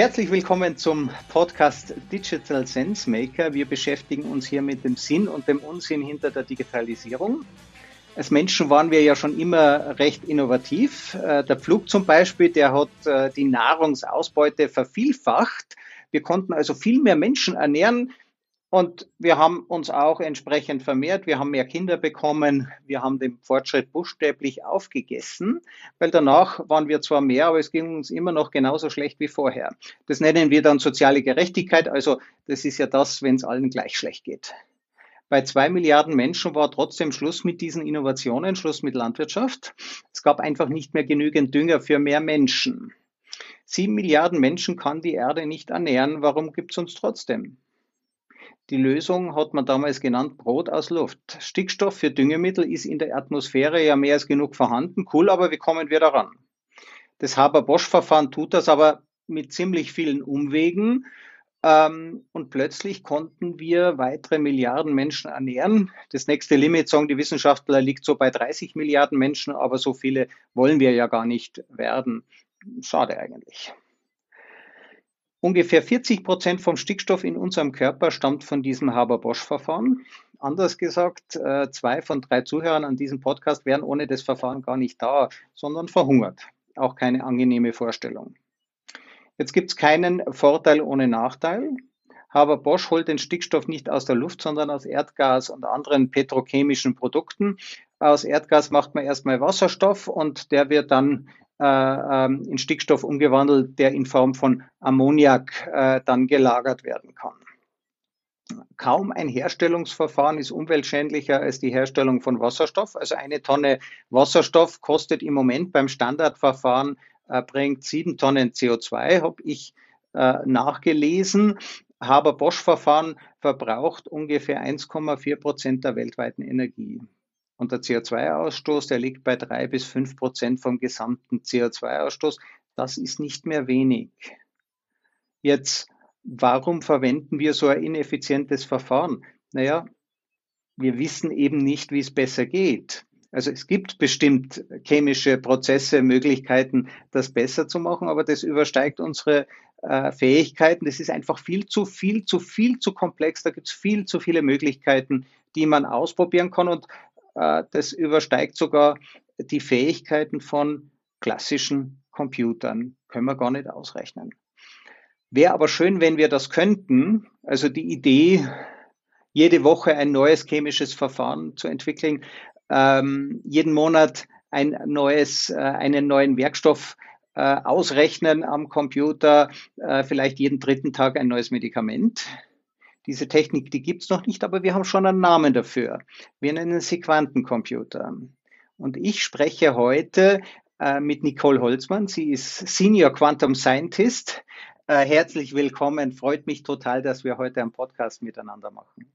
Herzlich willkommen zum Podcast Digital Sense Maker. Wir beschäftigen uns hier mit dem Sinn und dem Unsinn hinter der Digitalisierung. Als Menschen waren wir ja schon immer recht innovativ. Äh, der Flug zum Beispiel, der hat äh, die Nahrungsausbeute vervielfacht. Wir konnten also viel mehr Menschen ernähren, und wir haben uns auch entsprechend vermehrt. Wir haben mehr Kinder bekommen. Wir haben den Fortschritt buchstäblich aufgegessen, weil danach waren wir zwar mehr, aber es ging uns immer noch genauso schlecht wie vorher. Das nennen wir dann soziale Gerechtigkeit. Also das ist ja das, wenn es allen gleich schlecht geht. Bei zwei Milliarden Menschen war trotzdem Schluss mit diesen Innovationen, Schluss mit Landwirtschaft. Es gab einfach nicht mehr genügend Dünger für mehr Menschen. Sieben Milliarden Menschen kann die Erde nicht ernähren. Warum gibt es uns trotzdem? Die Lösung hat man damals genannt Brot aus Luft. Stickstoff für Düngemittel ist in der Atmosphäre ja mehr als genug vorhanden. Cool, aber wie kommen wir daran? Das Haber-Bosch-Verfahren tut das aber mit ziemlich vielen Umwegen. Ähm, und plötzlich konnten wir weitere Milliarden Menschen ernähren. Das nächste Limit, sagen die Wissenschaftler, liegt so bei 30 Milliarden Menschen, aber so viele wollen wir ja gar nicht werden. Schade eigentlich. Ungefähr 40 Prozent vom Stickstoff in unserem Körper stammt von diesem Haber-Bosch-Verfahren. Anders gesagt, äh, zwei von drei Zuhörern an diesem Podcast wären ohne das Verfahren gar nicht da, sondern verhungert. Auch keine angenehme Vorstellung. Jetzt gibt es keinen Vorteil ohne Nachteil. Haber-Bosch holt den Stickstoff nicht aus der Luft, sondern aus Erdgas und anderen petrochemischen Produkten. Aus Erdgas macht man erstmal Wasserstoff und der wird dann in Stickstoff umgewandelt, der in Form von Ammoniak äh, dann gelagert werden kann. Kaum ein Herstellungsverfahren ist umweltschädlicher als die Herstellung von Wasserstoff. Also eine Tonne Wasserstoff kostet im Moment beim Standardverfahren, äh, bringt sieben Tonnen CO2, habe ich äh, nachgelesen. Haber-Bosch-Verfahren verbraucht ungefähr 1,4 Prozent der weltweiten Energie. Und der CO2-Ausstoß, der liegt bei drei bis fünf Prozent vom gesamten CO2-Ausstoß. Das ist nicht mehr wenig. Jetzt, warum verwenden wir so ein ineffizientes Verfahren? Naja, wir wissen eben nicht, wie es besser geht. Also es gibt bestimmt chemische Prozesse, Möglichkeiten, das besser zu machen, aber das übersteigt unsere äh, Fähigkeiten. Das ist einfach viel zu viel, zu viel zu komplex. Da gibt es viel zu viele Möglichkeiten, die man ausprobieren kann. Und das übersteigt sogar die Fähigkeiten von klassischen Computern. Können wir gar nicht ausrechnen. Wäre aber schön, wenn wir das könnten. Also die Idee, jede Woche ein neues chemisches Verfahren zu entwickeln, ähm, jeden Monat ein neues, äh, einen neuen Werkstoff äh, ausrechnen am Computer, äh, vielleicht jeden dritten Tag ein neues Medikament. Diese Technik, die gibt es noch nicht, aber wir haben schon einen Namen dafür. Wir nennen sie Quantencomputer. Und ich spreche heute äh, mit Nicole Holzmann. Sie ist Senior Quantum Scientist. Äh, herzlich willkommen. Freut mich total, dass wir heute einen Podcast miteinander machen.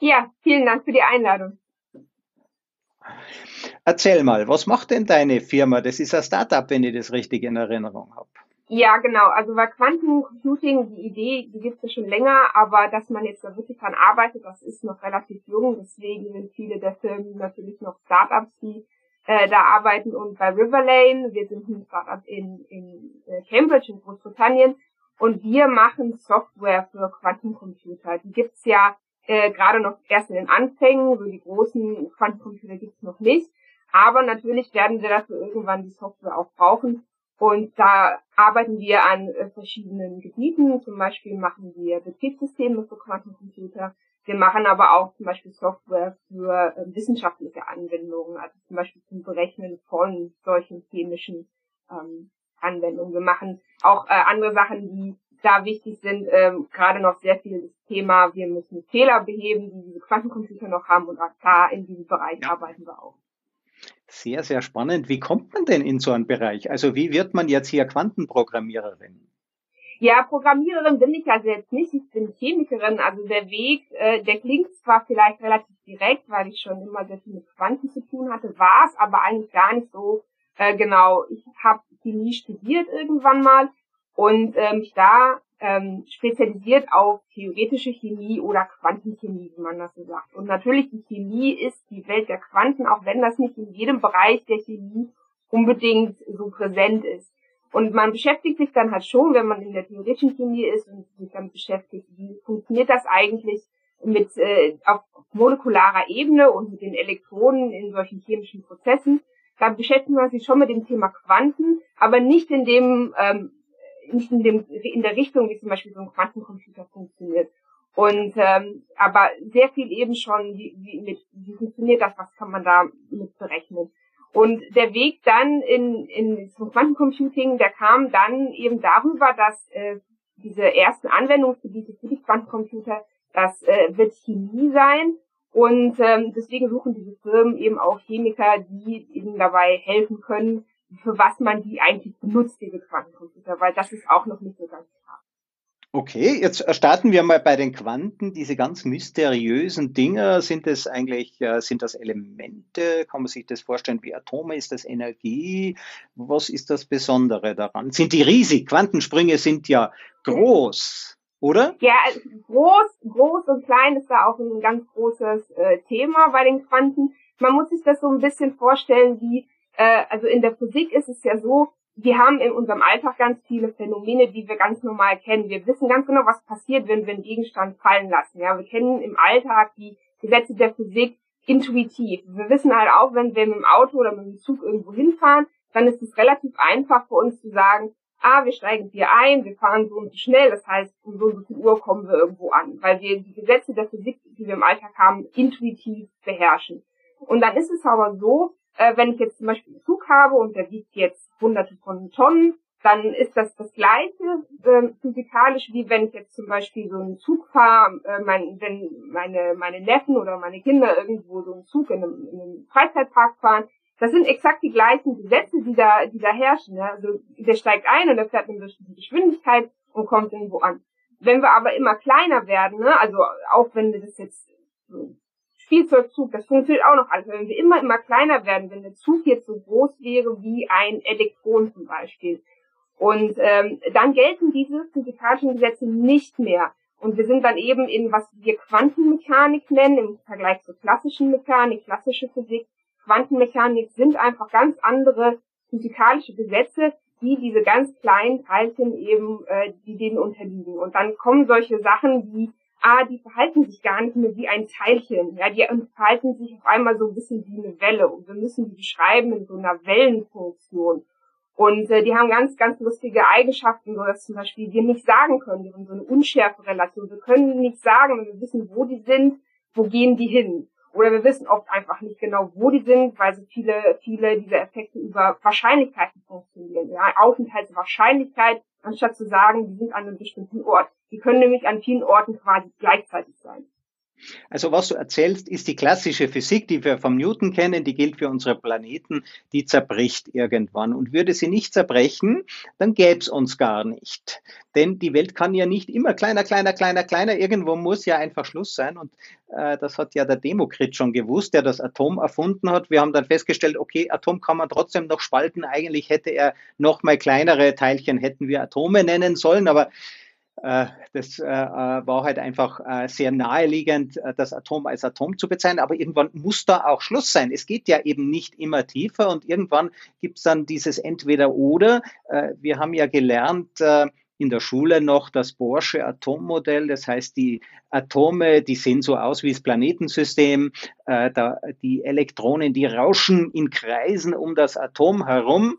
Ja, vielen Dank für die Einladung. Erzähl mal, was macht denn deine Firma? Das ist ein Startup, wenn ich das richtig in Erinnerung habe. Ja, genau. Also bei Quantencomputing, die Idee, die gibt es ja schon länger, aber dass man jetzt da wirklich dran arbeitet, das ist noch relativ jung. Deswegen sind viele der Firmen natürlich noch Startups, die äh, da arbeiten. Und bei Riverlane, wir sind ein Startup in, in äh, Cambridge in Großbritannien und wir machen Software für Quantencomputer. Die gibt's ja äh, gerade noch erst in den Anfängen, so die großen Quantencomputer gibt's noch nicht. Aber natürlich werden wir dafür irgendwann die Software auch brauchen. Und da arbeiten wir an äh, verschiedenen Gebieten. Zum Beispiel machen wir Betriebssysteme für Quantencomputer. Wir machen aber auch zum Beispiel Software für äh, wissenschaftliche Anwendungen, also zum Beispiel zum Berechnen von solchen chemischen ähm, Anwendungen. Wir machen auch äh, andere Sachen, die da wichtig sind. Ähm, gerade noch sehr viel das Thema, wir müssen Fehler beheben, die diese Quantencomputer noch haben und auch da in diesem Bereich ja. arbeiten wir auch. Sehr, sehr spannend. Wie kommt man denn in so einen Bereich? Also wie wird man jetzt hier Quantenprogrammiererin? Ja, Programmiererin bin ich also jetzt nicht. Ich bin Chemikerin. Also der Weg, äh, der klingt zwar vielleicht relativ direkt, weil ich schon immer sehr viel mit Quanten zu tun hatte, war es aber eigentlich gar nicht so äh, genau. Ich habe Chemie studiert irgendwann mal und äh, mich da ähm, spezialisiert auf theoretische Chemie oder Quantenchemie, wie man das so sagt. Und natürlich die Chemie ist die Welt der Quanten, auch wenn das nicht in jedem Bereich der Chemie unbedingt so präsent ist. Und man beschäftigt sich dann halt schon, wenn man in der theoretischen Chemie ist und sich damit beschäftigt, wie funktioniert das eigentlich mit äh, auf molekularer Ebene und mit den Elektronen in solchen chemischen Prozessen. Da beschäftigt man sich schon mit dem Thema Quanten, aber nicht in dem, ähm, nicht in dem in der Richtung, wie zum Beispiel so ein Quantencomputer funktioniert. Und ähm, aber sehr viel eben schon, wie, wie, mit, wie funktioniert das, was kann man da mit berechnen. Und der Weg dann in, in zum Quantencomputing, der kam dann eben darüber, dass äh, diese ersten Anwendungsgebiete für die Quantencomputer, das äh, wird Chemie sein. Und ähm, deswegen suchen diese Firmen eben auch Chemiker, die ihnen dabei helfen können, für was man die eigentlich benutzt, diese Quantencomputer, weil das ist auch noch nicht so ganz klar. Okay, jetzt starten wir mal bei den Quanten. Diese ganz mysteriösen Dinge, sind das eigentlich, äh, sind das Elemente? Kann man sich das vorstellen wie Atome? Ist das Energie? Was ist das Besondere daran? Sind die riesig? Quantensprünge sind ja groß, oder? Ja, also groß, groß und klein ist da auch ein ganz großes äh, Thema bei den Quanten. Man muss sich das so ein bisschen vorstellen wie, äh, also in der Physik ist es ja so, wir haben in unserem Alltag ganz viele Phänomene, die wir ganz normal kennen. Wir wissen ganz genau, was passiert, wenn wir einen Gegenstand fallen lassen. Ja, wir kennen im Alltag die Gesetze der Physik intuitiv. Wir wissen halt auch, wenn wir mit dem Auto oder mit dem Zug irgendwo hinfahren, dann ist es relativ einfach für uns zu sagen, ah, wir steigen hier ein, wir fahren so und so schnell, das heißt, um so und so viel Uhr kommen wir irgendwo an, weil wir die Gesetze der Physik, die wir im Alltag haben, intuitiv beherrschen. Und dann ist es aber so, äh, wenn ich jetzt zum Beispiel einen Zug habe und der wiegt jetzt hunderte von Tonnen, dann ist das das gleiche äh, physikalisch, wie wenn ich jetzt zum Beispiel so einen Zug fahre, äh, mein, wenn meine, meine Neffen oder meine Kinder irgendwo so einen Zug in einem, in einem Freizeitpark fahren. Das sind exakt die gleichen Gesetze, die da, die da herrschen. Ja? Also der steigt ein und er fährt eine bestimmte Geschwindigkeit und kommt irgendwo an. Wenn wir aber immer kleiner werden, ne, also auch wenn wir das jetzt Spielzeugzug, das funktioniert auch noch alles. Wenn wir immer, immer kleiner werden, wenn der Zug jetzt so groß wäre wie ein Elektron zum Beispiel. Und ähm, dann gelten diese physikalischen Gesetze nicht mehr. Und wir sind dann eben in, was wir Quantenmechanik nennen, im Vergleich zur klassischen Mechanik, klassische Physik. Quantenmechanik sind einfach ganz andere physikalische Gesetze, die diese ganz kleinen Teilchen eben, äh, die denen unterliegen. Und dann kommen solche Sachen wie ah, die verhalten sich gar nicht mehr wie ein Teilchen. Ja, die verhalten sich auf einmal so ein bisschen wie eine Welle und wir müssen die beschreiben in so einer Wellenfunktion. Und äh, die haben ganz, ganz lustige Eigenschaften, so dass zum Beispiel wir nicht sagen können, wir haben so eine unschärfe Relation. Wir können nicht sagen, wenn wir wissen, wo die sind, wo gehen die hin. Oder wir wissen oft einfach nicht genau, wo die sind, weil so viele, viele dieser Effekte über Wahrscheinlichkeiten funktionieren. Ja, Aufenthaltswahrscheinlichkeit, anstatt zu sagen, die sind an einem bestimmten Ort. Die können nämlich an vielen Orten quasi gleichzeitig sein. Also was du erzählst, ist die klassische Physik, die wir vom Newton kennen, die gilt für unsere Planeten, die zerbricht irgendwann. Und würde sie nicht zerbrechen, dann gäbe es uns gar nicht. Denn die Welt kann ja nicht immer kleiner, kleiner, kleiner, kleiner. Irgendwo muss ja ein Verschluss sein. Und äh, das hat ja der Demokrit schon gewusst, der das Atom erfunden hat. Wir haben dann festgestellt, okay, Atom kann man trotzdem noch spalten. Eigentlich hätte er noch mal kleinere Teilchen, hätten wir Atome nennen sollen. Aber das äh, äh, war halt einfach sehr naheliegend, das Atom als Atom zu bezeichnen. Aber irgendwann muss da auch Schluss sein. Es geht ja eben nicht immer tiefer und irgendwann gibt es dann dieses Entweder-Oder. Wir haben ja gelernt, in der Schule noch das Bohrsche Atommodell. Das heißt, die Atome, die sehen so aus wie das Planetensystem. die Elektronen, die rauschen in Kreisen um das Atom herum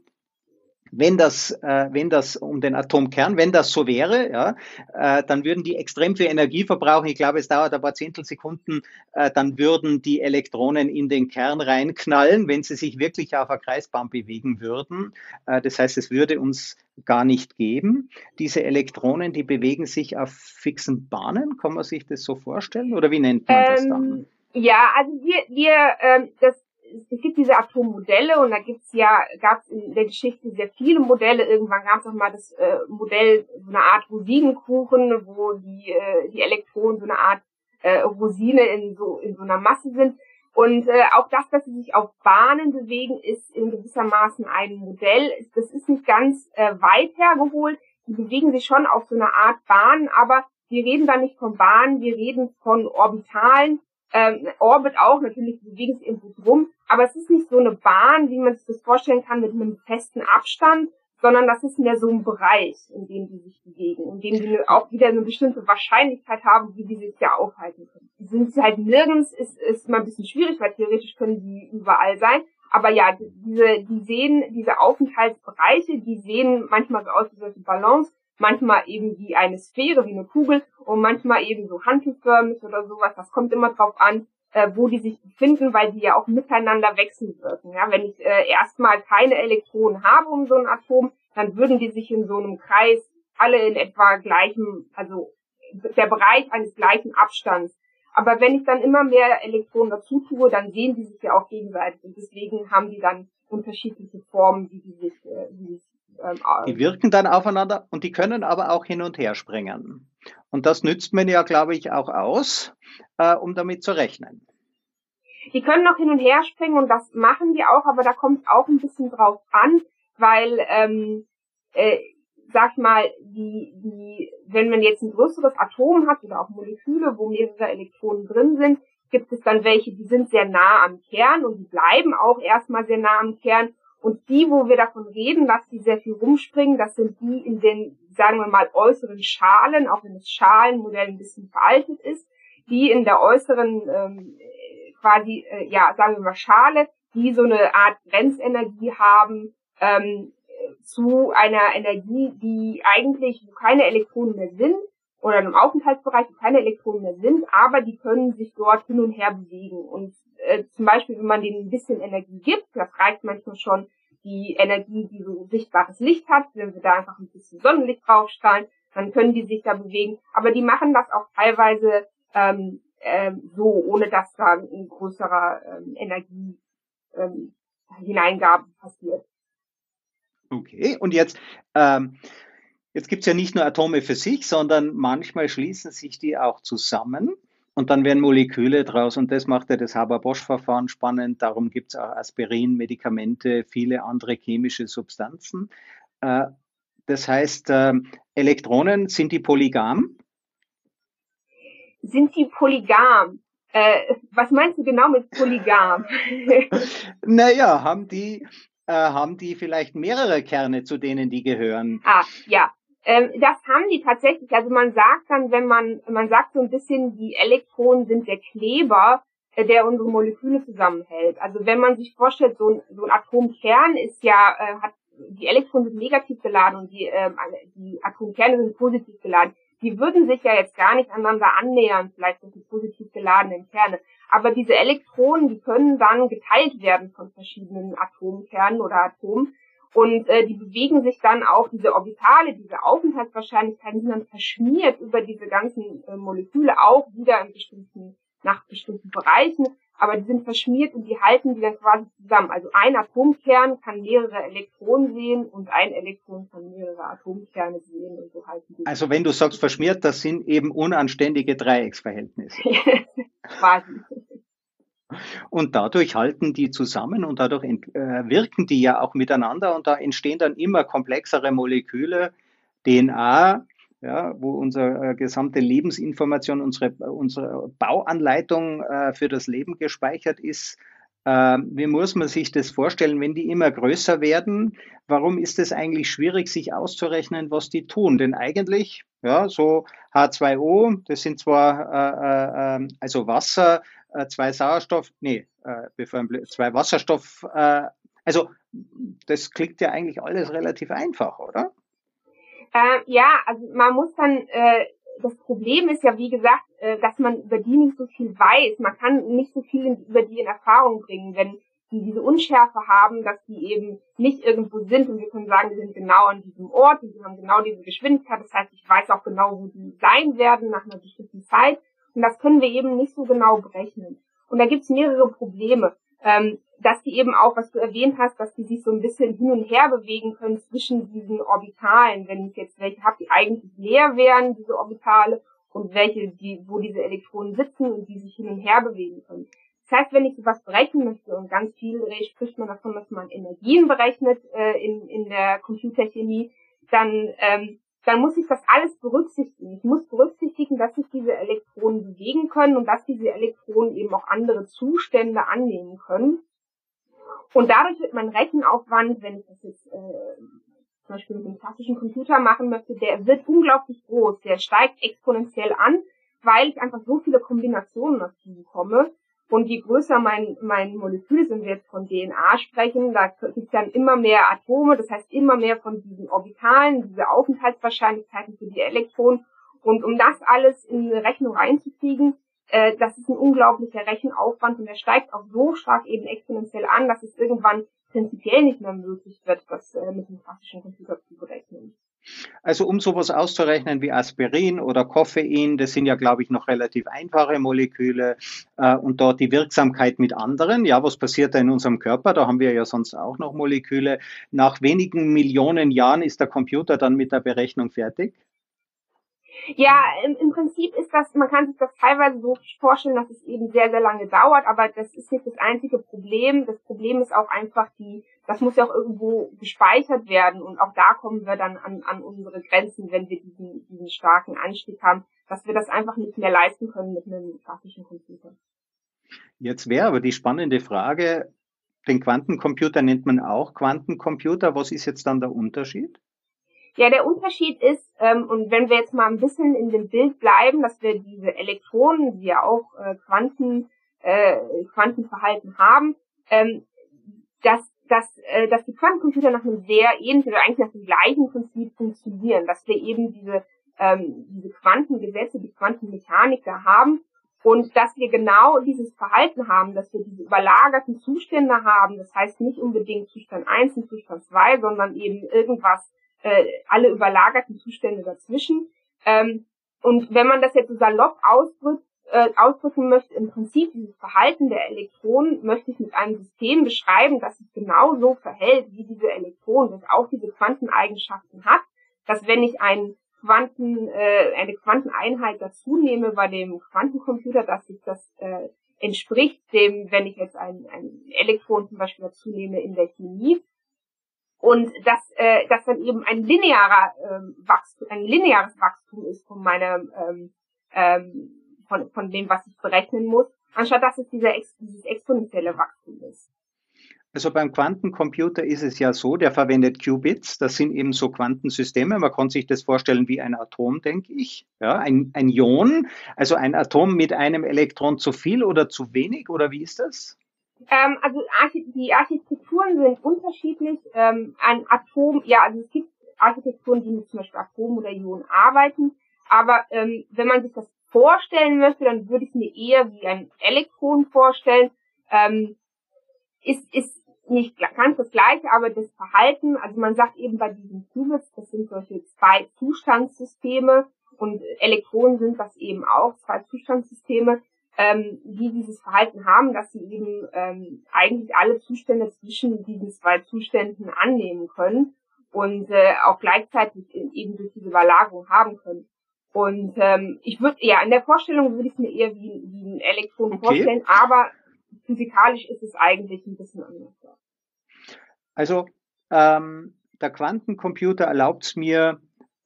wenn das, äh, wenn das um den Atomkern, wenn das so wäre, ja, äh, dann würden die extrem viel Energie verbrauchen. Ich glaube, es dauert ein paar Zehntelsekunden, äh, dann würden die Elektronen in den Kern reinknallen, wenn sie sich wirklich auf einer Kreisbahn bewegen würden. Äh, das heißt, es würde uns gar nicht geben. Diese Elektronen, die bewegen sich auf fixen Bahnen. Kann man sich das so vorstellen? Oder wie nennt man das dann? Ähm, ja, also wir, wir ähm, das es gibt diese Atommodelle und da gibt's ja, gab es in der Geschichte sehr viele Modelle. Irgendwann gab es auch mal das äh, Modell, so eine Art Rosinenkuchen, wo die, äh, die Elektronen so eine Art äh, Rosine in so, in so einer Masse sind. Und äh, auch das, dass sie sich auf Bahnen bewegen, ist in gewissermaßen ein Modell. Das ist nicht ganz äh, weit hergeholt. Die bewegen sich schon auf so einer Art Bahn, aber wir reden da nicht von Bahnen, wir reden von Orbitalen ähm, Orbit auch, natürlich bewegen sie irgendwo drum, aber es ist nicht so eine Bahn, wie man sich das vorstellen kann, mit einem festen Abstand, sondern das ist mehr so ein Bereich, in dem die sich bewegen, in dem die auch wieder eine bestimmte Wahrscheinlichkeit haben, wie die sich ja aufhalten können. Sind sie halt nirgends, ist, ist mal ein bisschen schwierig, weil theoretisch können die überall sein. Aber ja, diese, die sehen, diese Aufenthaltsbereiche, die sehen manchmal so aus wie solche Ballons, manchmal eben wie eine Sphäre, wie eine Kugel und manchmal eben so hantelförmig oder sowas. Das kommt immer drauf an, äh, wo die sich befinden, weil die ja auch miteinander wechselwirken. Ja, wenn ich äh, erstmal keine Elektronen habe um so ein Atom, dann würden die sich in so einem Kreis alle in etwa gleichem, also der Bereich eines gleichen Abstands. Aber wenn ich dann immer mehr Elektronen dazu tue, dann sehen die sich ja auch gegenseitig und deswegen haben die dann unterschiedliche Formen, wie die sich, äh, wie die, ähm, die wirken dann aufeinander und die können aber auch hin und her springen. Und das nützt man ja, glaube ich, auch aus, äh, um damit zu rechnen. Die können noch hin und her springen und das machen die auch, aber da kommt es auch ein bisschen drauf an, weil, ähm, äh, sag mal, die, die, wenn man jetzt ein größeres Atom hat oder auch Moleküle, wo mehrere Elektronen drin sind, gibt es dann welche, die sind sehr nah am Kern und die bleiben auch erstmal sehr nah am Kern. Und die, wo wir davon reden, dass die sehr viel rumspringen, das sind die in den, sagen wir mal, äußeren Schalen, auch wenn das Schalenmodell ein bisschen veraltet ist, die in der äußeren ähm, quasi, äh, ja, sagen wir mal Schale, die so eine Art Grenzenergie haben ähm, zu einer Energie, die eigentlich, wo keine Elektronen mehr sind, oder einem Aufenthaltsbereich, wo keine Elektronen mehr sind, aber die können sich dort hin und her bewegen. Und äh, zum Beispiel, wenn man denen ein bisschen Energie gibt, das reicht manchmal schon die Energie, die so sichtbares Licht hat, wenn wir da einfach ein bisschen Sonnenlicht draufstrahlen, dann können die sich da bewegen. Aber die machen das auch teilweise ähm, ähm, so, ohne dass da ein größerer ähm, Energie ähm, Hineingabe passiert. Okay, und jetzt, ähm, jetzt gibt es ja nicht nur Atome für sich, sondern manchmal schließen sich die auch zusammen und dann werden Moleküle draus und das macht ja das Haber-Bosch-Verfahren spannend. Darum gibt es auch Aspirin, Medikamente, viele andere chemische Substanzen. Äh, das heißt, äh, Elektronen sind die polygam? sind die polygam? Äh, was meinst du genau mit polygam? naja, haben die, äh, haben die vielleicht mehrere Kerne, zu denen die gehören? Ah, ja. Ähm, das haben die tatsächlich. Also man sagt dann, wenn man, man sagt so ein bisschen, die Elektronen sind der Kleber, äh, der unsere Moleküle zusammenhält. Also wenn man sich vorstellt, so ein, so ein Atomkern ist ja, äh, hat, die Elektronen sind negativ geladen und die, äh, die Atomkerne sind positiv geladen die würden sich ja jetzt gar nicht aneinander annähern, vielleicht durch die positiv geladenen Kerne. Aber diese Elektronen, die können dann geteilt werden von verschiedenen Atomkernen oder Atomen. Und äh, die bewegen sich dann auch, diese Orbitale, diese Aufenthaltswahrscheinlichkeiten sind dann verschmiert über diese ganzen äh, Moleküle auch wieder in bestimmten, nach bestimmten Bereichen aber die sind verschmiert und die halten die dann quasi zusammen. Also ein Atomkern kann mehrere Elektronen sehen und ein Elektron kann mehrere Atomkerne sehen und so halten die. Also wenn du sagst verschmiert, das sind eben unanständige Dreiecksverhältnisse. quasi. Und dadurch halten die zusammen und dadurch äh, wirken die ja auch miteinander und da entstehen dann immer komplexere Moleküle, DNA, ja, wo unsere äh, gesamte Lebensinformation, unsere, unsere Bauanleitung äh, für das Leben gespeichert ist. Äh, wie muss man sich das vorstellen, wenn die immer größer werden? Warum ist es eigentlich schwierig, sich auszurechnen, was die tun? Denn eigentlich, ja, so H2O, das sind zwar äh, äh, ähm, also Wasser, zwei Sauerstoff, nee, zwei Wasserstoff, also das klingt ja eigentlich alles relativ einfach, oder? Äh, ja, also man muss dann, äh, das Problem ist ja, wie gesagt, äh, dass man über die nicht so viel weiß. Man kann nicht so viel in, über die in Erfahrung bringen, wenn die diese Unschärfe haben, dass die eben nicht irgendwo sind und wir können sagen, die sind genau an diesem Ort und die haben genau diese Geschwindigkeit. Das heißt, ich weiß auch genau, wo die sein werden nach einer bestimmten Zeit. Und das können wir eben nicht so genau berechnen. Und da gibt es mehrere Probleme. Ähm, dass die eben auch, was du erwähnt hast, dass die sich so ein bisschen hin und her bewegen können zwischen diesen Orbitalen. Wenn ich jetzt welche habe, die eigentlich leer wären, diese Orbitale, und welche, die, wo diese Elektronen sitzen und die sich hin und her bewegen können. Das heißt, wenn ich sowas berechnen möchte, und ganz viel spricht man davon, dass man Energien berechnet äh, in, in der Computerchemie, dann, ähm, dann muss ich das alles berücksichtigen. Ich muss berücksichtigen, dass sich diese Elektronen bewegen können und dass diese Elektronen eben auch andere Zustände annehmen können. Und dadurch wird mein Rechenaufwand, wenn ich das jetzt äh, zum Beispiel mit einem klassischen Computer machen möchte, der wird unglaublich groß, der steigt exponentiell an, weil ich einfach so viele Kombinationen dazu bekomme. Und je größer mein, mein Molekül sind, wir jetzt von DNA sprechen, da gibt es dann immer mehr Atome, das heißt immer mehr von diesen Orbitalen, diese Aufenthaltswahrscheinlichkeiten für die Elektronen. Und um das alles in eine Rechnung reinzukriegen, äh, das ist ein unglaublicher Rechenaufwand und der steigt auch so stark eben exponentiell an, dass es irgendwann prinzipiell nicht mehr möglich wird, das äh, mit dem klassischen Computer zu berechnen. Also um sowas auszurechnen wie Aspirin oder Koffein, das sind ja, glaube ich, noch relativ einfache Moleküle äh, und dort die Wirksamkeit mit anderen. Ja, was passiert da in unserem Körper? Da haben wir ja sonst auch noch Moleküle. Nach wenigen Millionen Jahren ist der Computer dann mit der Berechnung fertig? Ja, im, im Prinzip ist das, man kann sich das teilweise so vorstellen, dass es eben sehr, sehr lange dauert, aber das ist nicht das einzige Problem. Das Problem ist auch einfach die, das muss ja auch irgendwo gespeichert werden und auch da kommen wir dann an, an unsere Grenzen, wenn wir diesen, diesen starken Anstieg haben, dass wir das einfach nicht mehr leisten können mit einem klassischen Computer. Jetzt wäre aber die spannende Frage, den Quantencomputer nennt man auch Quantencomputer. Was ist jetzt dann der Unterschied? Ja, der Unterschied ist, ähm, und wenn wir jetzt mal ein bisschen in dem Bild bleiben, dass wir diese Elektronen, die ja auch äh, Quanten, äh, Quantenverhalten haben, ähm, dass, dass, äh, dass die Quantencomputer nach einem sehr ähnlichen oder eigentlich nach dem gleichen Prinzip funktionieren, dass wir eben diese, ähm, diese Quantengesetze, die Quantenmechanik da haben und dass wir genau dieses Verhalten haben, dass wir diese überlagerten Zustände haben, das heißt nicht unbedingt Zustand 1 und Zustand 2, sondern eben irgendwas, äh, alle überlagerten Zustände dazwischen. Ähm, und wenn man das jetzt so salopp ausdrückt, äh, ausdrücken möchte, im Prinzip dieses Verhalten der Elektronen möchte ich mit einem System beschreiben, das sich genau so verhält, wie diese Elektronen, das auch diese Quanteneigenschaften hat, dass wenn ich einen Quanten, äh, eine Quanteneinheit dazu nehme bei dem Quantencomputer, dass sich das äh, entspricht dem, wenn ich jetzt ein, ein Elektron zum Beispiel dazu nehme in der Chemie, und dass äh, das dann eben ein linearer ähm, Wachstum, ein lineares Wachstum ist von meinem ähm, ähm, von, von dem, was ich berechnen muss, anstatt dass es dieser, dieses exponentielle Wachstum ist. Also beim Quantencomputer ist es ja so, der verwendet Qubits, das sind eben so Quantensysteme, man kann sich das vorstellen wie ein Atom, denke ich, ja, ein, ein Ion, also ein Atom mit einem Elektron zu viel oder zu wenig, oder wie ist das? Ähm, also die Architekturen sind unterschiedlich. Ähm, ein Atom, ja, also es gibt Architekturen, die mit zum Beispiel Atomen oder Ionen arbeiten. Aber ähm, wenn man sich das vorstellen möchte, dann würde ich es mir eher wie ein Elektron vorstellen. Ähm, ist, ist nicht ganz das gleiche, aber das Verhalten, also man sagt eben bei diesen Qubits, das sind solche zwei Zustandssysteme und Elektronen sind das eben auch, zwei Zustandssysteme, ähm, die dieses Verhalten haben, dass sie eben ähm, eigentlich alle Zustände zwischen diesen zwei Zuständen annehmen können und äh, auch gleichzeitig eben durch diese Überlagerung haben können. Und ähm, ich würde, ja, in der Vorstellung würde ich es mir eher wie, wie ein Elektron okay. vorstellen, aber physikalisch ist es eigentlich ein bisschen anders. Also ähm, der Quantencomputer erlaubt es mir,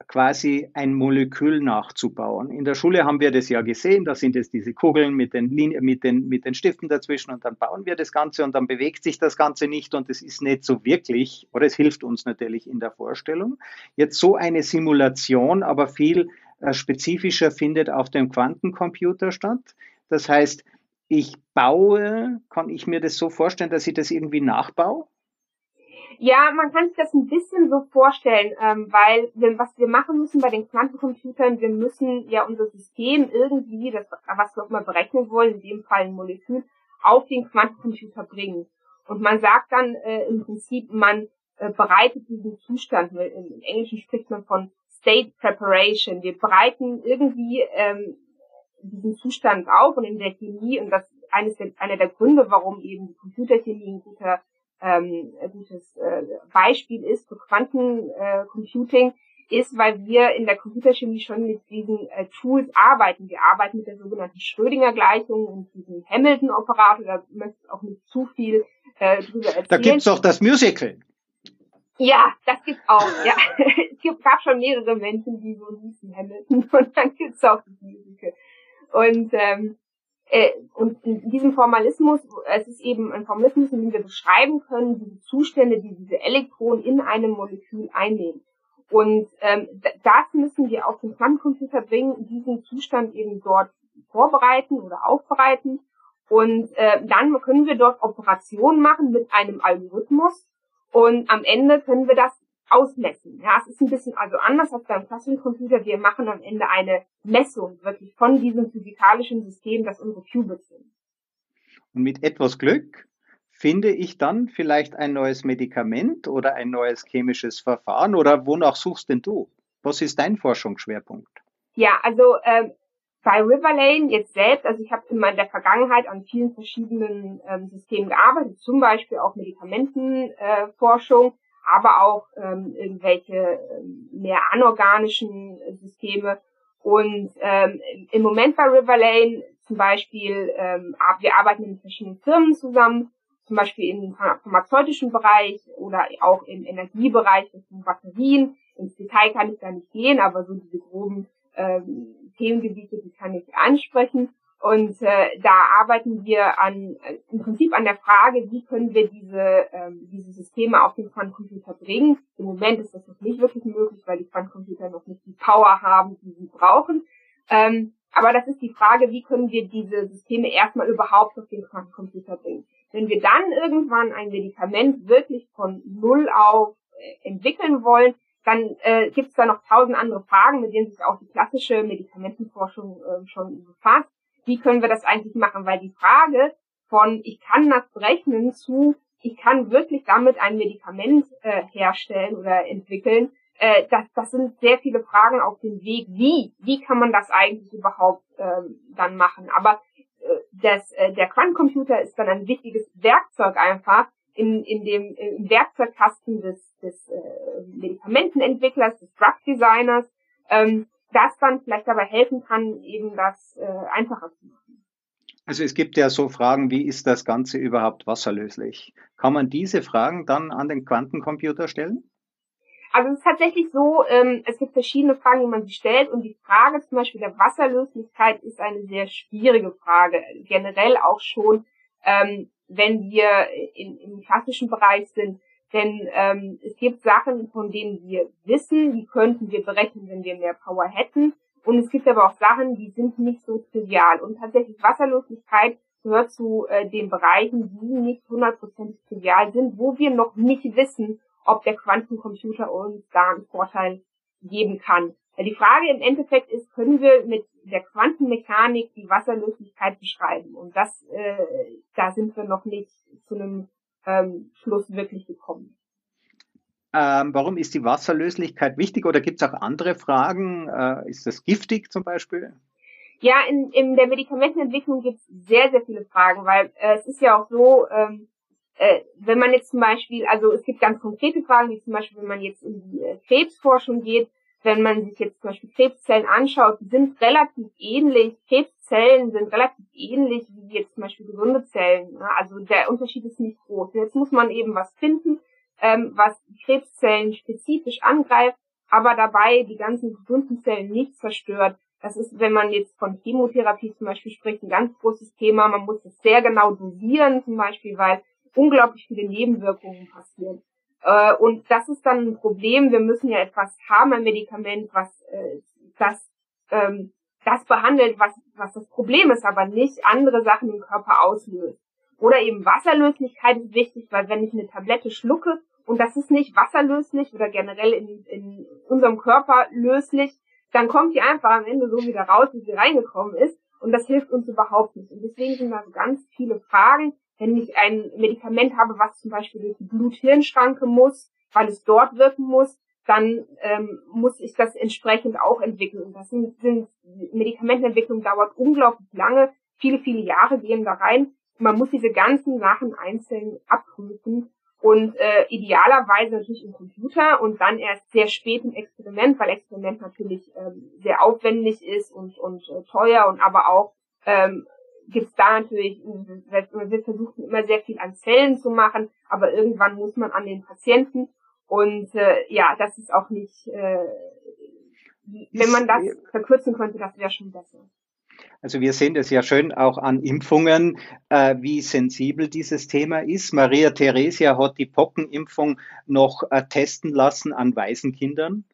quasi ein Molekül nachzubauen. In der Schule haben wir das ja gesehen, da sind es diese Kugeln mit den, Linien, mit, den, mit den Stiften dazwischen und dann bauen wir das Ganze und dann bewegt sich das Ganze nicht und es ist nicht so wirklich, oder es hilft uns natürlich in der Vorstellung. Jetzt so eine Simulation, aber viel äh, spezifischer findet auf dem Quantencomputer statt. Das heißt, ich baue, kann ich mir das so vorstellen, dass ich das irgendwie nachbaue? Ja, man kann sich das ein bisschen so vorstellen, ähm, weil wir, was wir machen müssen bei den Quantencomputern, wir müssen ja unser System irgendwie, das, was wir auch mal berechnen wollen, in dem Fall ein Molekül, auf den Quantencomputer bringen. Und man sagt dann äh, im Prinzip, man äh, bereitet diesen Zustand, im Englischen spricht man von State Preparation. Wir bereiten irgendwie ähm, diesen Zustand auf und in der Chemie, und das ist eines der, einer der Gründe, warum eben die Computerchemie ein guter ähm, gutes äh, Beispiel ist für Quantencomputing, äh, ist, weil wir in der Computerchemie schon mit diesen äh, Tools arbeiten. Wir arbeiten mit der sogenannten Schrödinger-Gleichung und diesem Hamilton-Operator. Da möchte ich auch nicht zu viel äh, drüber erzählen. Da gibt's doch das Musical. Ja, das gibt's auch. Ja, es gibt, gab schon mehrere Menschen, die so hießen Hamilton und dann gibt's auch das Musical. Und ähm, äh, und in diesem Formalismus, es ist eben ein Formalismus, in dem wir beschreiben können, diese Zustände, die diese Elektronen in einem Molekül einnehmen. Und ähm, das müssen wir auf den Quantencomputer bringen, diesen Zustand eben dort vorbereiten oder aufbereiten. Und äh, dann können wir dort Operationen machen mit einem Algorithmus. Und am Ende können wir das ausmessen. Ja, es ist ein bisschen also anders als beim klassischen Computer. Wir machen am Ende eine Messung wirklich von diesem physikalischen System, das unsere Qubits sind. Und mit etwas Glück finde ich dann vielleicht ein neues Medikament oder ein neues chemisches Verfahren oder wonach suchst denn du? Was ist dein Forschungsschwerpunkt? Ja, also äh, bei Riverlane jetzt selbst, also ich habe in meiner Vergangenheit an vielen verschiedenen ähm, Systemen gearbeitet, zum Beispiel auch Medikamentenforschung. Äh, aber auch ähm, irgendwelche ähm, mehr anorganischen Systeme. Und ähm, im Moment bei Riverlane zum Beispiel, ähm, wir arbeiten mit verschiedenen Firmen zusammen, zum Beispiel im pharmazeutischen Bereich oder auch im Energiebereich von Batterien. Ins Detail kann ich da nicht gehen, aber so diese groben ähm, Themengebiete, die kann ich ansprechen. Und äh, da arbeiten wir an äh, im Prinzip an der Frage, wie können wir diese, ähm, diese Systeme auf den Quantencomputer bringen. Im Moment ist das noch nicht wirklich möglich, weil die Quantencomputer noch nicht die Power haben, die sie brauchen. Ähm, aber das ist die Frage, wie können wir diese Systeme erstmal überhaupt auf den Quantencomputer bringen. Wenn wir dann irgendwann ein Medikament wirklich von Null auf äh, entwickeln wollen, dann äh, gibt es da noch tausend andere Fragen, mit denen sich auch die klassische Medikamentenforschung äh, schon befasst wie können wir das eigentlich machen? Weil die Frage von ich kann das berechnen zu ich kann wirklich damit ein Medikament äh, herstellen oder entwickeln, äh, das, das sind sehr viele Fragen auf dem Weg. Wie? Wie kann man das eigentlich überhaupt ähm, dann machen? Aber äh, das, äh, der Quantencomputer ist dann ein wichtiges Werkzeug einfach in, in dem im Werkzeugkasten des, des äh, Medikamentenentwicklers, des Drug Designers, ähm, das dann vielleicht dabei helfen kann, eben das äh, einfacher zu machen. Also es gibt ja so Fragen, wie ist das Ganze überhaupt wasserlöslich? Kann man diese Fragen dann an den Quantencomputer stellen? Also es ist tatsächlich so, ähm, es gibt verschiedene Fragen, die man sich stellt und die Frage zum Beispiel der Wasserlöslichkeit ist eine sehr schwierige Frage. Generell auch schon, ähm, wenn wir in, im klassischen Bereich sind, denn ähm, es gibt Sachen, von denen wir wissen, die könnten wir berechnen, wenn wir mehr Power hätten. Und es gibt aber auch Sachen, die sind nicht so trivial. Und tatsächlich Wasserlosigkeit gehört zu äh, den Bereichen, die nicht hundertprozentig trivial sind, wo wir noch nicht wissen, ob der Quantencomputer uns da einen Vorteil geben kann. Weil die Frage im Endeffekt ist, können wir mit der Quantenmechanik die Wasserlöslichkeit beschreiben? Und das, äh, da sind wir noch nicht zu einem ähm, Schluss wirklich gekommen. Ähm, warum ist die Wasserlöslichkeit wichtig oder gibt es auch andere Fragen? Äh, ist das giftig zum Beispiel? Ja, in, in der Medikamentenentwicklung gibt es sehr, sehr viele Fragen, weil äh, es ist ja auch so, ähm, äh, wenn man jetzt zum Beispiel, also es gibt ganz konkrete Fragen, wie zum Beispiel, wenn man jetzt in die äh, Krebsforschung geht, wenn man sich jetzt zum Beispiel Krebszellen anschaut, die sind relativ ähnlich. Krebszellen sind relativ ähnlich wie jetzt zum Beispiel gesunde Zellen. Ne? Also der Unterschied ist nicht groß. Jetzt muss man eben was finden, ähm, was Krebszellen spezifisch angreift, aber dabei die ganzen gesunden Zellen nicht zerstört. Das ist, wenn man jetzt von Chemotherapie zum Beispiel spricht, ein ganz großes Thema. Man muss es sehr genau dosieren, zum Beispiel, weil unglaublich viele Nebenwirkungen passieren. Äh, und das ist dann ein Problem. Wir müssen ja etwas haben, ein Medikament, was äh, das, ähm, das behandelt, was, was das Problem ist, aber nicht andere Sachen im Körper auslöst. Oder eben Wasserlöslichkeit ist wichtig, weil wenn ich eine Tablette schlucke und das ist nicht wasserlöslich oder generell in, in unserem Körper löslich, dann kommt die einfach am Ende so wieder raus, wie sie reingekommen ist. Und das hilft uns überhaupt nicht. Und deswegen sind da so ganz viele Fragen, wenn ich ein Medikament habe, was zum Beispiel durch die Blut-Hirn-Schranke muss, weil es dort wirken muss, dann ähm, muss ich das entsprechend auch entwickeln. Und das sind, sind Medikamentenentwicklung dauert unglaublich lange, viele, viele Jahre gehen da rein. Man muss diese ganzen Sachen einzeln abprüfen und äh, idealerweise natürlich im Computer und dann erst sehr spät im Experiment, weil Experiment natürlich ähm, sehr aufwendig ist und, und äh, teuer und aber auch ähm, gibt es da natürlich, wir versuchen immer sehr viel an Zellen zu machen, aber irgendwann muss man an den Patienten und äh, ja, das ist auch nicht, äh, wenn man das verkürzen könnte, das wäre schon besser. Also wir sehen das ja schön auch an Impfungen, äh, wie sensibel dieses Thema ist. Maria Theresia hat die Pockenimpfung noch äh, testen lassen an Waisenkindern.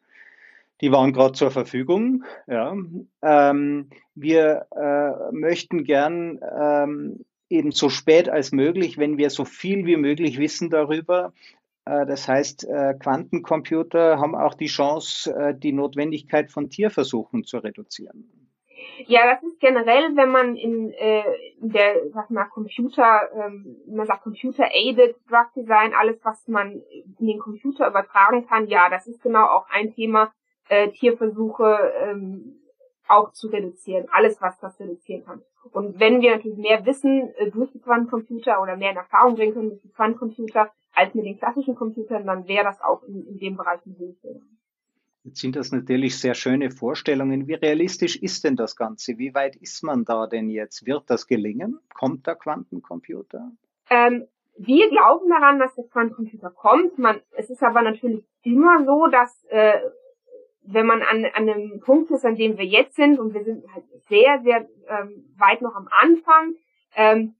Die waren gerade zur Verfügung. Ja. Ähm, wir äh, möchten gern ähm, eben so spät als möglich, wenn wir so viel wie möglich wissen darüber. Äh, das heißt, äh, Quantencomputer haben auch die Chance, äh, die Notwendigkeit von Tierversuchen zu reduzieren. Ja, das ist generell, wenn man in, äh, der, sag mal, Computer, ähm, man sagt Computer-aided Drug Design, alles, was man in den Computer übertragen kann, ja, das ist genau auch ein Thema, äh, Tierversuche ähm, auch zu reduzieren, alles, was das reduzieren kann. Und wenn wir natürlich mehr wissen äh, durch die Quantencomputer oder mehr in Erfahrung bringen können durch die Quantencomputer als mit den klassischen Computern, dann wäre das auch in, in dem Bereich ein Hilfe. Jetzt sind das natürlich sehr schöne Vorstellungen. Wie realistisch ist denn das Ganze? Wie weit ist man da denn jetzt? Wird das gelingen? Kommt der Quantencomputer? Ähm, wir glauben daran, dass der Quantencomputer kommt. Man, es ist aber natürlich immer so, dass äh, wenn man an, an einem Punkt ist, an dem wir jetzt sind, und wir sind halt sehr, sehr ähm, weit noch am Anfang, ähm,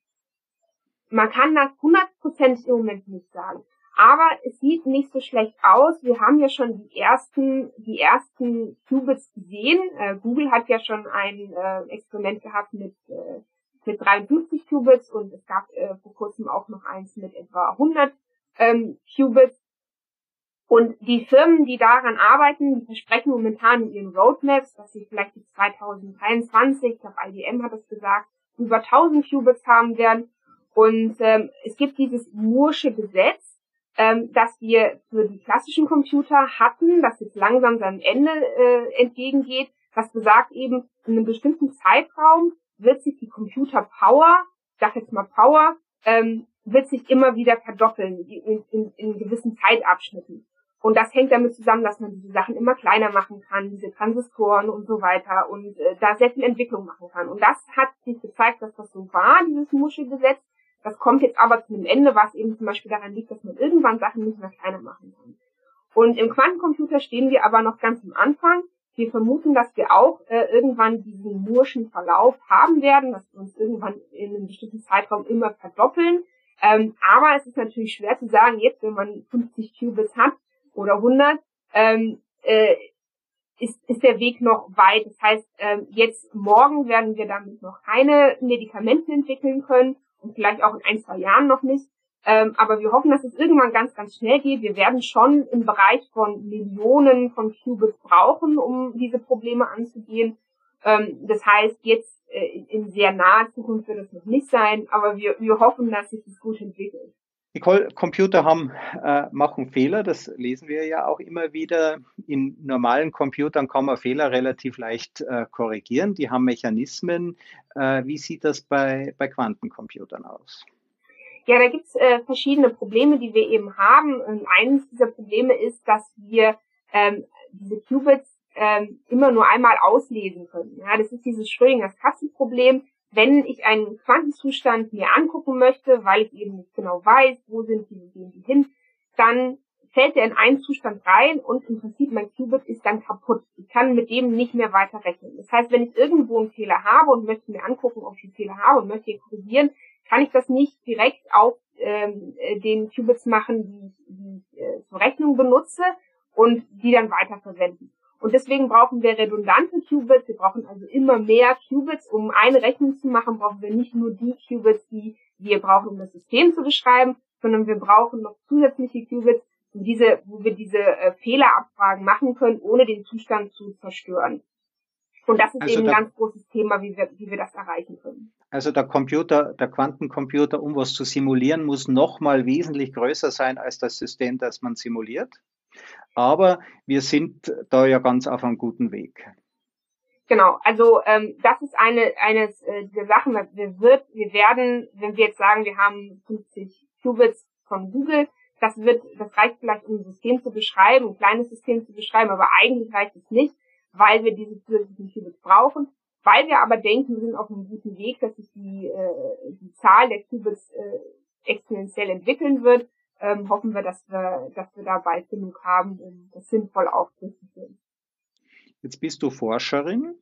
man kann das hundertprozentig im Moment nicht sagen. Aber es sieht nicht so schlecht aus. Wir haben ja schon die ersten, die ersten Qubits gesehen. Äh, Google hat ja schon ein äh, Experiment gehabt mit, äh, mit 53 Qubits und es gab äh, vor kurzem auch noch eins mit etwa 100 ähm, Qubits. Und die Firmen, die daran arbeiten, die versprechen momentan in ihren Roadmaps, dass sie vielleicht bis 2023, ich glaube IBM hat es gesagt, über 1000 Qubits haben werden. Und ähm, es gibt dieses Moore'sche Gesetz, ähm, das wir für die klassischen Computer hatten, das jetzt langsam seinem Ende äh, entgegengeht. Das besagt eben, in einem bestimmten Zeitraum wird sich die Computer Power, ich sag jetzt mal Power, ähm, wird sich immer wieder verdoppeln in, in, in gewissen Zeitabschnitten. Und das hängt damit zusammen, dass man diese Sachen immer kleiner machen kann, diese Transistoren und so weiter und äh, da sehr viel Entwicklung machen kann. Und das hat sich gezeigt, dass das so war, dieses Muschelgesetz. Das kommt jetzt aber zu einem Ende, was eben zum Beispiel daran liegt, dass man irgendwann Sachen nicht mehr kleiner machen kann. Und im Quantencomputer stehen wir aber noch ganz am Anfang. Wir vermuten, dass wir auch äh, irgendwann diesen Murschen Verlauf haben werden, dass wir uns irgendwann in einem bestimmten Zeitraum immer verdoppeln. Ähm, aber es ist natürlich schwer zu sagen, jetzt, wenn man 50 Qubits hat, oder 100, ähm, äh, ist, ist der Weg noch weit. Das heißt, ähm, jetzt morgen werden wir damit noch keine Medikamente entwickeln können und vielleicht auch in ein, zwei Jahren noch nicht. Ähm, aber wir hoffen, dass es irgendwann ganz, ganz schnell geht. Wir werden schon im Bereich von Millionen von Qubits brauchen, um diese Probleme anzugehen. Ähm, das heißt, jetzt äh, in sehr naher Zukunft wird es noch nicht sein, aber wir, wir hoffen, dass sich das gut entwickelt. Die Computer haben, äh, machen Fehler, das lesen wir ja auch immer wieder. In normalen Computern kann man Fehler relativ leicht äh, korrigieren. Die haben Mechanismen. Äh, wie sieht das bei, bei Quantencomputern aus? Ja, da gibt's äh, verschiedene Probleme, die wir eben haben. Und eines dieser Probleme ist, dass wir ähm, diese Qubits ähm, immer nur einmal auslesen können. Ja, das ist dieses Schrödingers Kassenproblem wenn ich einen Quantenzustand mir angucken möchte, weil ich eben nicht genau weiß, wo sind die, gehen die hin, dann fällt er in einen Zustand rein und im Prinzip mein Qubit ist dann kaputt. Ich kann mit dem nicht mehr weiter rechnen. Das heißt, wenn ich irgendwo einen Fehler habe und möchte mir angucken, ob ich einen Fehler habe und möchte ihn korrigieren, kann ich das nicht direkt auf ähm, äh, den Qubits machen, die ich, die ich äh, zur Rechnung benutze und die dann weiterverwenden. Und deswegen brauchen wir redundante Qubits. Wir brauchen also immer mehr Qubits. Um eine Rechnung zu machen, brauchen wir nicht nur die Qubits, die wir brauchen, um das System zu beschreiben, sondern wir brauchen noch zusätzliche Qubits, wo, diese, wo wir diese äh, Fehlerabfragen machen können, ohne den Zustand zu zerstören. Und das ist also eben ein ganz großes Thema, wie wir, wie wir das erreichen können. Also der Computer, der Quantencomputer, um was zu simulieren, muss nochmal wesentlich größer sein als das System, das man simuliert. Aber wir sind da ja ganz auf einem guten Weg. Genau, also ähm, das ist eine eines äh, der Sachen, wir wird, wir werden, wenn wir jetzt sagen, wir haben 50 Qubits von Google, das wird, das reicht vielleicht, um ein System zu beschreiben, ein kleines System zu beschreiben, aber eigentlich reicht es nicht, weil wir diese zusätzlichen Qubits brauchen. Weil wir aber denken, wir sind auf einem guten Weg, dass sich die, äh, die Zahl der Qubits äh, exponentiell entwickeln wird, ähm, hoffen wir, dass wir, dass wir da bald genug haben, um das sinnvoll aufzuführen. Jetzt bist du Forscherin.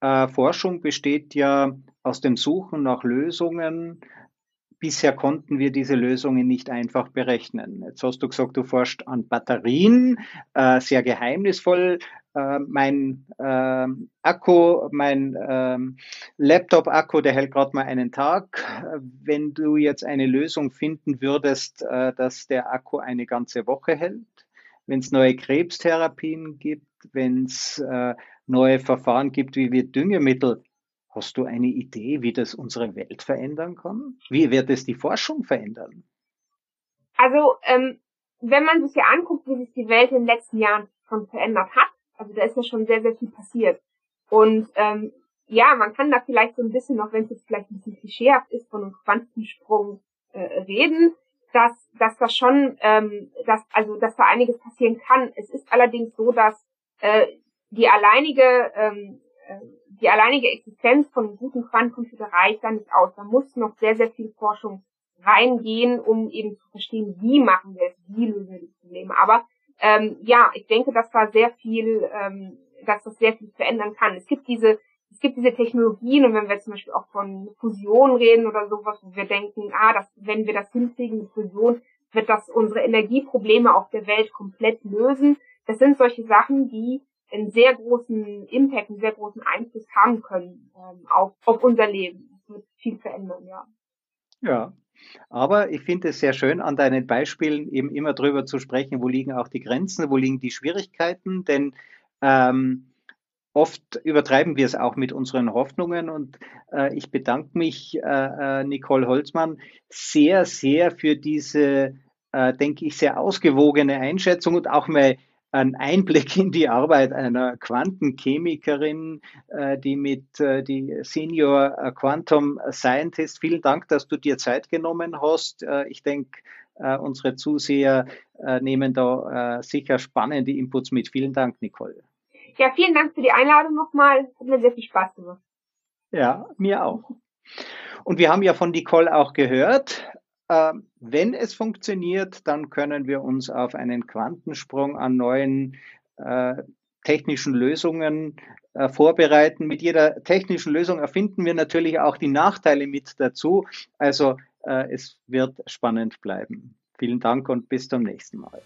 äh, Forschung besteht ja aus dem Suchen nach Lösungen. Bisher konnten wir diese Lösungen nicht einfach berechnen. Jetzt hast du gesagt, du forschst an Batterien, äh, sehr geheimnisvoll. Äh, mein äh, Akku, mein äh, Laptop-Akku, der hält gerade mal einen Tag. Wenn du jetzt eine Lösung finden würdest, äh, dass der Akku eine ganze Woche hält, wenn es neue Krebstherapien gibt, wenn es äh, neue Verfahren gibt, wie wir Düngemittel. Hast du eine Idee, wie das unsere Welt verändern kann? Wie wird es die Forschung verändern? Also, ähm, wenn man sich ja anguckt, wie sich die Welt in den letzten Jahren schon verändert hat, also da ist ja schon sehr, sehr viel passiert. Und ähm, ja, man kann da vielleicht so ein bisschen, auch wenn es jetzt vielleicht ein bisschen klischeehaft ist, von einem Quantensprung äh, reden, dass, dass das schon, ähm, dass, also dass da einiges passieren kann. Es ist allerdings so, dass äh, die alleinige, ähm, äh, die alleinige Existenz von guten Quantencomputer reicht da nicht aus. Da muss noch sehr, sehr viel Forschung reingehen, um eben zu verstehen, wie machen wir es, wie lösen wir die Probleme. Aber ähm, ja, ich denke, dass da sehr viel, ähm, dass das sehr viel verändern kann. Es gibt diese, es gibt diese Technologien und wenn wir zum Beispiel auch von Fusion reden oder sowas, wo wir denken, ah, das, wenn wir das hinkriegen, eine Fusion, wird das unsere Energieprobleme auf der Welt komplett lösen. Das sind solche Sachen, die einen sehr großen Impact, einen sehr großen Einfluss haben können ähm, auf, auf unser Leben. Das wird viel verändern, ja. Ja, aber ich finde es sehr schön, an deinen Beispielen eben immer drüber zu sprechen, wo liegen auch die Grenzen, wo liegen die Schwierigkeiten, denn ähm, oft übertreiben wir es auch mit unseren Hoffnungen und äh, ich bedanke mich, äh, äh Nicole Holzmann, sehr, sehr für diese, äh, denke ich, sehr ausgewogene Einschätzung und auch mal einen Einblick in die Arbeit einer Quantenchemikerin, äh, die mit äh, die Senior äh, Quantum Scientist. Vielen Dank, dass du dir Zeit genommen hast. Ich denke, unsere Zuseher nehmen da sicher spannende Inputs mit. Vielen Dank, Nicole. Ja, vielen Dank für die Einladung nochmal. Hat mir sehr viel Spaß gemacht. Ja, mir auch. Und wir haben ja von Nicole auch gehört, wenn es funktioniert, dann können wir uns auf einen Quantensprung an neuen äh, technischen Lösungen äh, vorbereiten. Mit jeder technischen Lösung erfinden wir natürlich auch die Nachteile mit dazu. Also äh, es wird spannend bleiben. Vielen Dank und bis zum nächsten Mal.